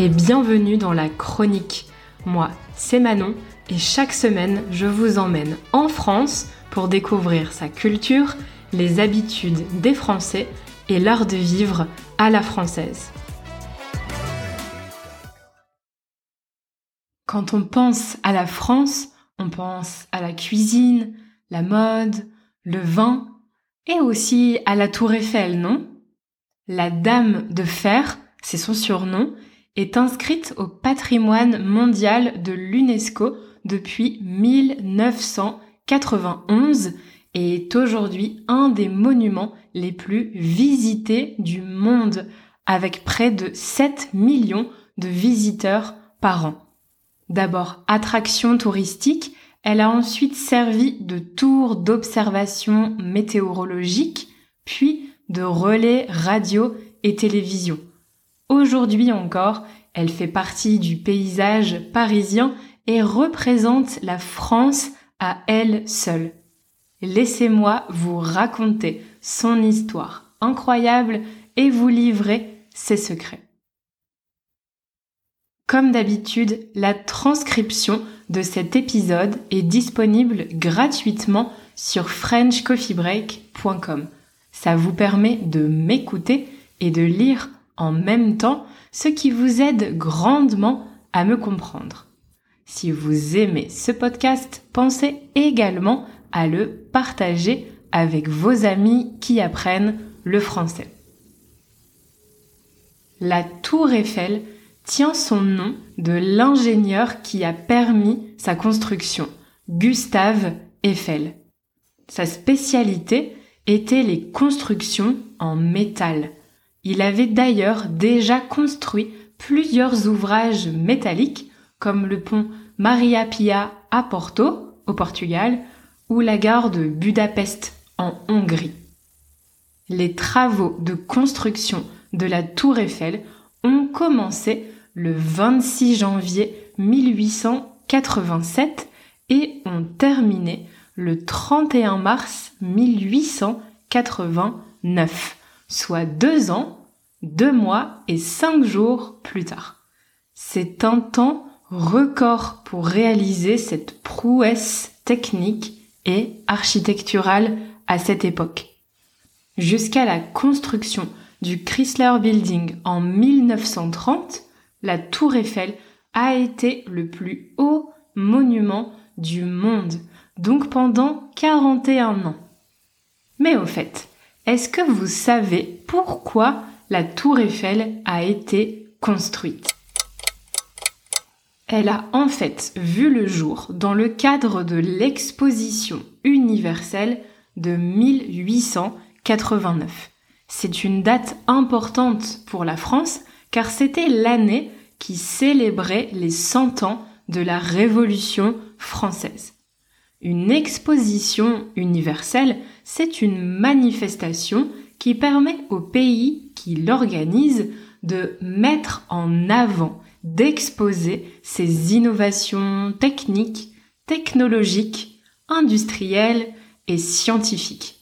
et bienvenue dans la chronique. Moi, c'est Manon et chaque semaine, je vous emmène en France pour découvrir sa culture, les habitudes des Français et l'art de vivre à la française. Quand on pense à la France, on pense à la cuisine, la mode, le vin et aussi à la tour Eiffel, non? La Dame de Fer, c'est son surnom, est inscrite au patrimoine mondial de l'UNESCO depuis 1991 et est aujourd'hui un des monuments les plus visités du monde, avec près de 7 millions de visiteurs par an. D'abord attraction touristique, elle a ensuite servi de tour d'observation météorologique, puis de relais radio et télévision. Aujourd'hui encore, elle fait partie du paysage parisien et représente la France à elle seule. Laissez-moi vous raconter son histoire incroyable et vous livrer ses secrets. Comme d'habitude, la transcription de cet épisode est disponible gratuitement sur frenchcoffeebreak.com. Ça vous permet de m'écouter et de lire en même temps, ce qui vous aide grandement à me comprendre. Si vous aimez ce podcast, pensez également à le partager avec vos amis qui apprennent le français. La tour Eiffel tient son nom de l'ingénieur qui a permis sa construction, Gustave Eiffel. Sa spécialité était les constructions en métal. Il avait d'ailleurs déjà construit plusieurs ouvrages métalliques comme le pont Maria Pia à Porto, au Portugal, ou la gare de Budapest, en Hongrie. Les travaux de construction de la tour Eiffel ont commencé le 26 janvier 1887 et ont terminé le 31 mars 1889 soit deux ans, deux mois et cinq jours plus tard. C'est un temps record pour réaliser cette prouesse technique et architecturale à cette époque. Jusqu'à la construction du Chrysler Building en 1930, la tour Eiffel a été le plus haut monument du monde, donc pendant 41 ans. Mais au fait, est-ce que vous savez pourquoi la tour Eiffel a été construite? Elle a en fait vu le jour dans le cadre de l'exposition universelle de 1889. C'est une date importante pour la France car c'était l'année qui célébrait les 100 ans de la Révolution française. Une exposition universelle, c'est une manifestation qui permet au pays qui l'organise de mettre en avant, d'exposer ses innovations techniques, technologiques, industrielles et scientifiques.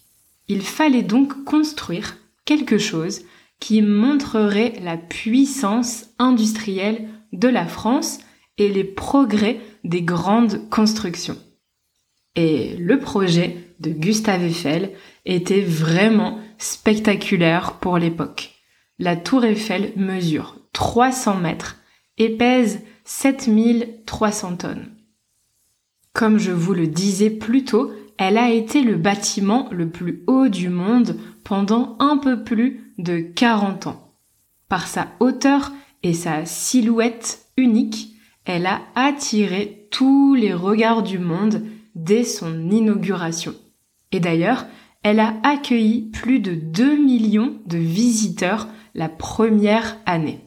Il fallait donc construire quelque chose qui montrerait la puissance industrielle de la France et les progrès des grandes constructions. Et le projet de Gustave Eiffel était vraiment spectaculaire pour l'époque. La tour Eiffel mesure 300 mètres et pèse 7300 tonnes. Comme je vous le disais plus tôt, elle a été le bâtiment le plus haut du monde pendant un peu plus de 40 ans. Par sa hauteur et sa silhouette unique, elle a attiré tous les regards du monde dès son inauguration. Et d'ailleurs, elle a accueilli plus de 2 millions de visiteurs la première année.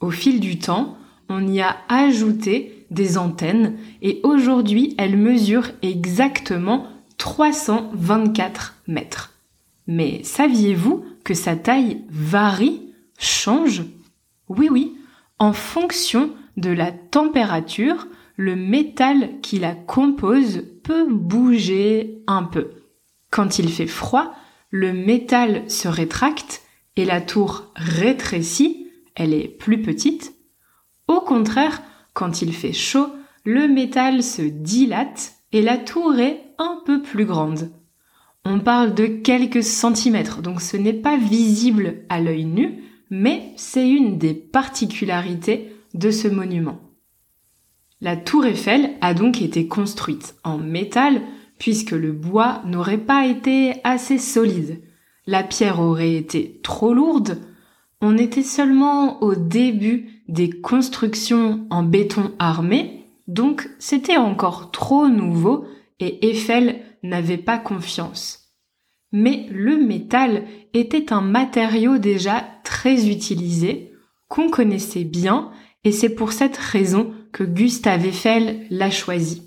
Au fil du temps, on y a ajouté des antennes et aujourd'hui elle mesure exactement 324 mètres. Mais saviez-vous que sa taille varie, change? Oui oui, en fonction de la température, le métal qui la compose peut bouger un peu. Quand il fait froid, le métal se rétracte et la tour rétrécit, elle est plus petite. Au contraire, quand il fait chaud, le métal se dilate et la tour est un peu plus grande. On parle de quelques centimètres, donc ce n'est pas visible à l'œil nu, mais c'est une des particularités de ce monument. La tour Eiffel a donc été construite en métal puisque le bois n'aurait pas été assez solide. La pierre aurait été trop lourde. On était seulement au début des constructions en béton armé, donc c'était encore trop nouveau et Eiffel n'avait pas confiance. Mais le métal était un matériau déjà très utilisé, qu'on connaissait bien, et c'est pour cette raison que Gustave Eiffel l'a choisi.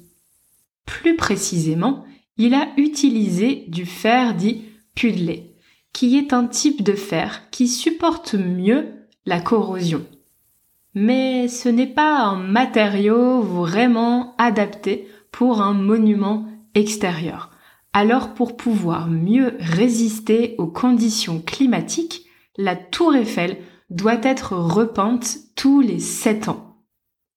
Plus précisément, il a utilisé du fer dit puddlé, qui est un type de fer qui supporte mieux la corrosion. Mais ce n'est pas un matériau vraiment adapté pour un monument extérieur. Alors pour pouvoir mieux résister aux conditions climatiques, la tour Eiffel doit être repeinte tous les sept ans.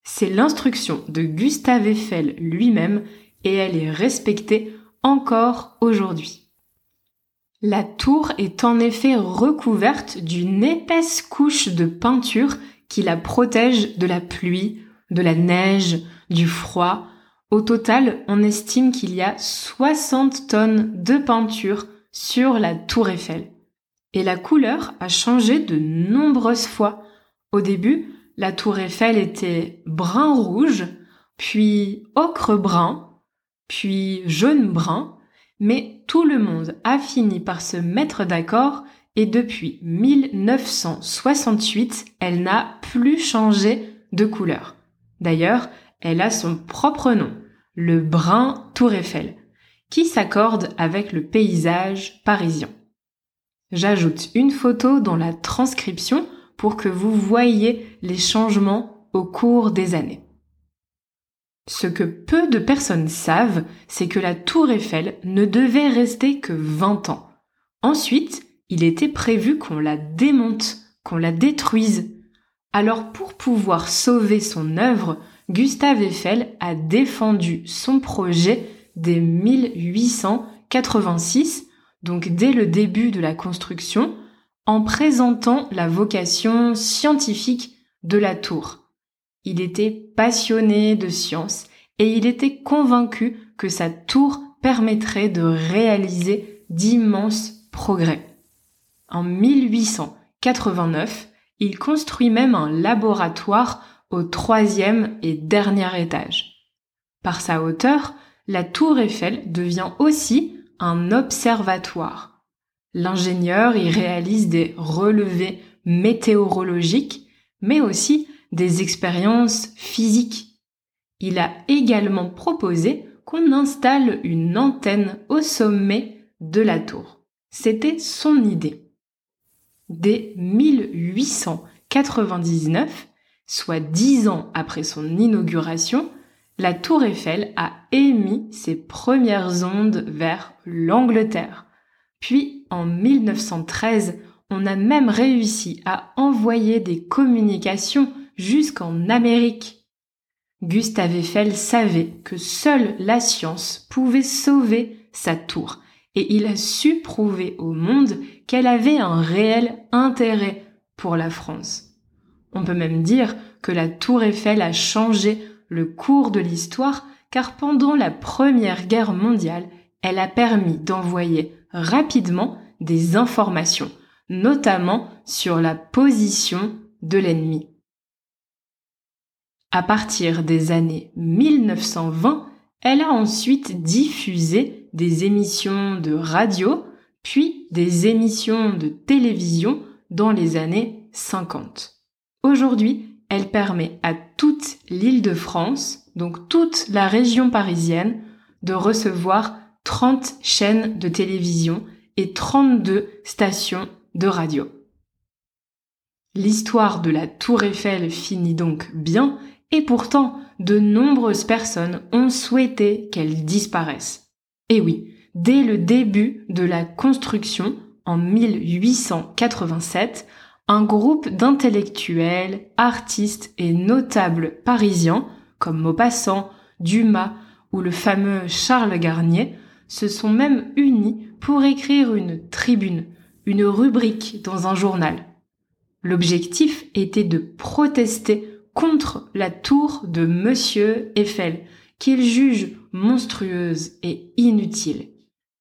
C'est l'instruction de Gustave Eiffel lui-même et elle est respectée encore aujourd'hui. La tour est en effet recouverte d'une épaisse couche de peinture qui la protège de la pluie, de la neige, du froid. Au total, on estime qu'il y a 60 tonnes de peinture sur la tour Eiffel. Et la couleur a changé de nombreuses fois. Au début, la tour Eiffel était brun-rouge, puis ocre-brun, puis jaune-brun, mais tout le monde a fini par se mettre d'accord et depuis 1968, elle n'a plus changé de couleur. D'ailleurs, elle a son propre nom, le brun Tour Eiffel, qui s'accorde avec le paysage parisien. J'ajoute une photo dans la transcription pour que vous voyez les changements au cours des années. Ce que peu de personnes savent, c'est que la tour Eiffel ne devait rester que 20 ans. Ensuite, il était prévu qu'on la démonte, qu'on la détruise. Alors pour pouvoir sauver son œuvre, Gustave Eiffel a défendu son projet dès 1886, donc dès le début de la construction, en présentant la vocation scientifique de la tour. Il était passionné de science et il était convaincu que sa tour permettrait de réaliser d'immenses progrès. En 1889, il construit même un laboratoire au troisième et dernier étage. Par sa hauteur, la tour Eiffel devient aussi un observatoire. L'ingénieur y réalise des relevés météorologiques, mais aussi des expériences physiques. Il a également proposé qu'on installe une antenne au sommet de la tour. C'était son idée. Dès 1899, soit dix ans après son inauguration, la tour Eiffel a émis ses premières ondes vers l'Angleterre. Puis, en 1913, on a même réussi à envoyer des communications jusqu'en Amérique. Gustave Eiffel savait que seule la science pouvait sauver sa tour, et il a su prouver au monde qu'elle avait un réel intérêt pour la France. On peut même dire que la tour Eiffel a changé le cours de l'histoire car pendant la Première Guerre mondiale, elle a permis d'envoyer rapidement des informations, notamment sur la position de l'ennemi. À partir des années 1920, elle a ensuite diffusé des émissions de radio, puis des émissions de télévision dans les années 50. Aujourd'hui, elle permet à toute l'île de France, donc toute la région parisienne, de recevoir 30 chaînes de télévision et 32 stations de radio. L'histoire de la tour Eiffel finit donc bien et pourtant, de nombreuses personnes ont souhaité qu'elle disparaisse. Et oui, dès le début de la construction, en 1887, un groupe d'intellectuels, artistes et notables parisiens, comme Maupassant, Dumas ou le fameux Charles Garnier, se sont même unis pour écrire une tribune, une rubrique dans un journal. L'objectif était de protester contre la tour de Monsieur Eiffel, qu'ils jugent monstrueuse et inutile.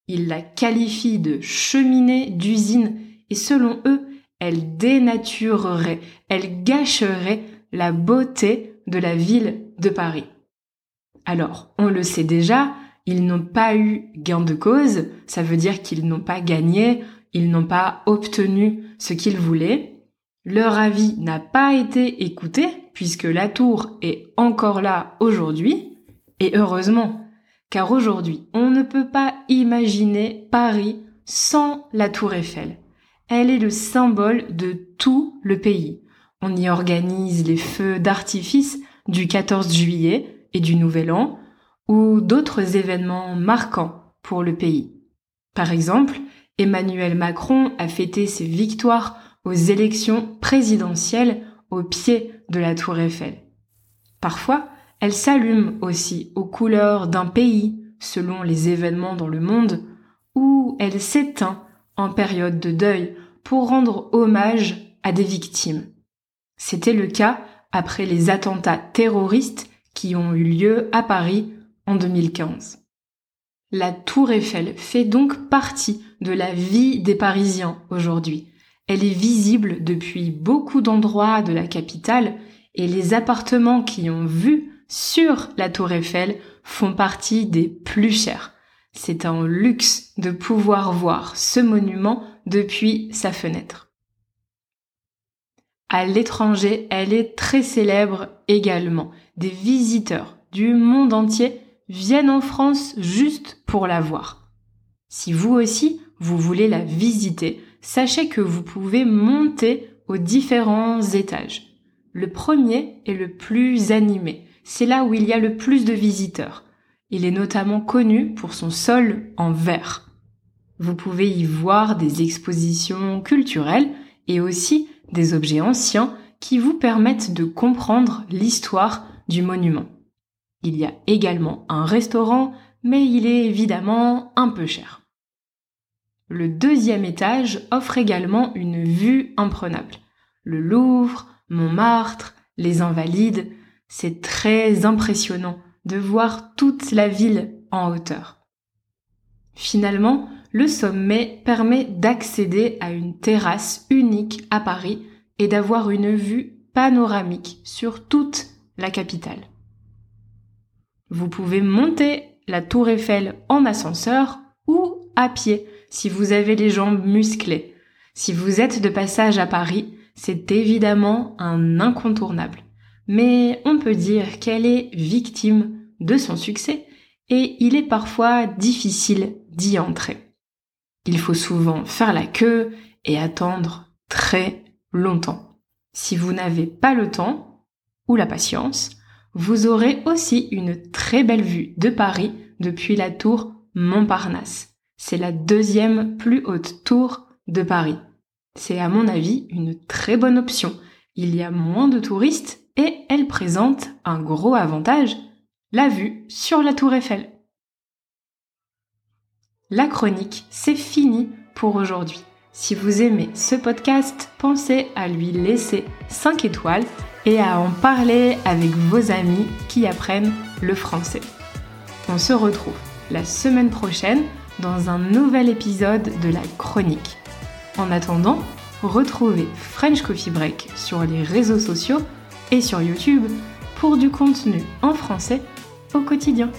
Ils la qualifient de cheminée d'usine et selon eux, elle dénaturerait, elle gâcherait la beauté de la ville de Paris. Alors, on le sait déjà, ils n'ont pas eu gain de cause, ça veut dire qu'ils n'ont pas gagné, ils n'ont pas obtenu ce qu'ils voulaient. Leur avis n'a pas été écouté puisque la tour est encore là aujourd'hui, et heureusement, car aujourd'hui on ne peut pas imaginer Paris sans la tour Eiffel. Elle est le symbole de tout le pays. On y organise les feux d'artifice du 14 juillet et du Nouvel An, ou d'autres événements marquants pour le pays. Par exemple, Emmanuel Macron a fêté ses victoires aux élections présidentielles au pied de la tour Eiffel. Parfois, elle s'allume aussi aux couleurs d'un pays selon les événements dans le monde, ou elle s'éteint en période de deuil pour rendre hommage à des victimes. C'était le cas après les attentats terroristes qui ont eu lieu à Paris en 2015. La tour Eiffel fait donc partie de la vie des Parisiens aujourd'hui. Elle est visible depuis beaucoup d'endroits de la capitale et les appartements qui ont vu sur la tour Eiffel font partie des plus chers. C'est un luxe de pouvoir voir ce monument depuis sa fenêtre. À l'étranger, elle est très célèbre également. Des visiteurs du monde entier viennent en France juste pour la voir. Si vous aussi, vous voulez la visiter, sachez que vous pouvez monter aux différents étages. Le premier est le plus animé. C'est là où il y a le plus de visiteurs. Il est notamment connu pour son sol en verre. Vous pouvez y voir des expositions culturelles et aussi des objets anciens qui vous permettent de comprendre l'histoire du monument. Il y a également un restaurant, mais il est évidemment un peu cher. Le deuxième étage offre également une vue imprenable. Le Louvre, Montmartre, les Invalides, c'est très impressionnant de voir toute la ville en hauteur. Finalement, le sommet permet d'accéder à une terrasse unique à Paris et d'avoir une vue panoramique sur toute la capitale. Vous pouvez monter la tour Eiffel en ascenseur ou à pied si vous avez les jambes musclées. Si vous êtes de passage à Paris, c'est évidemment un incontournable. Mais on peut dire qu'elle est victime de son succès et il est parfois difficile d'y entrer. Il faut souvent faire la queue et attendre très longtemps. Si vous n'avez pas le temps ou la patience, vous aurez aussi une très belle vue de Paris depuis la tour Montparnasse. C'est la deuxième plus haute tour de Paris. C'est à mon avis une très bonne option. Il y a moins de touristes et elle présente un gros avantage, la vue sur la tour Eiffel. La chronique, c'est fini pour aujourd'hui. Si vous aimez ce podcast, pensez à lui laisser 5 étoiles et à en parler avec vos amis qui apprennent le français. On se retrouve la semaine prochaine dans un nouvel épisode de la chronique. En attendant, retrouvez French Coffee Break sur les réseaux sociaux et sur YouTube pour du contenu en français au quotidien.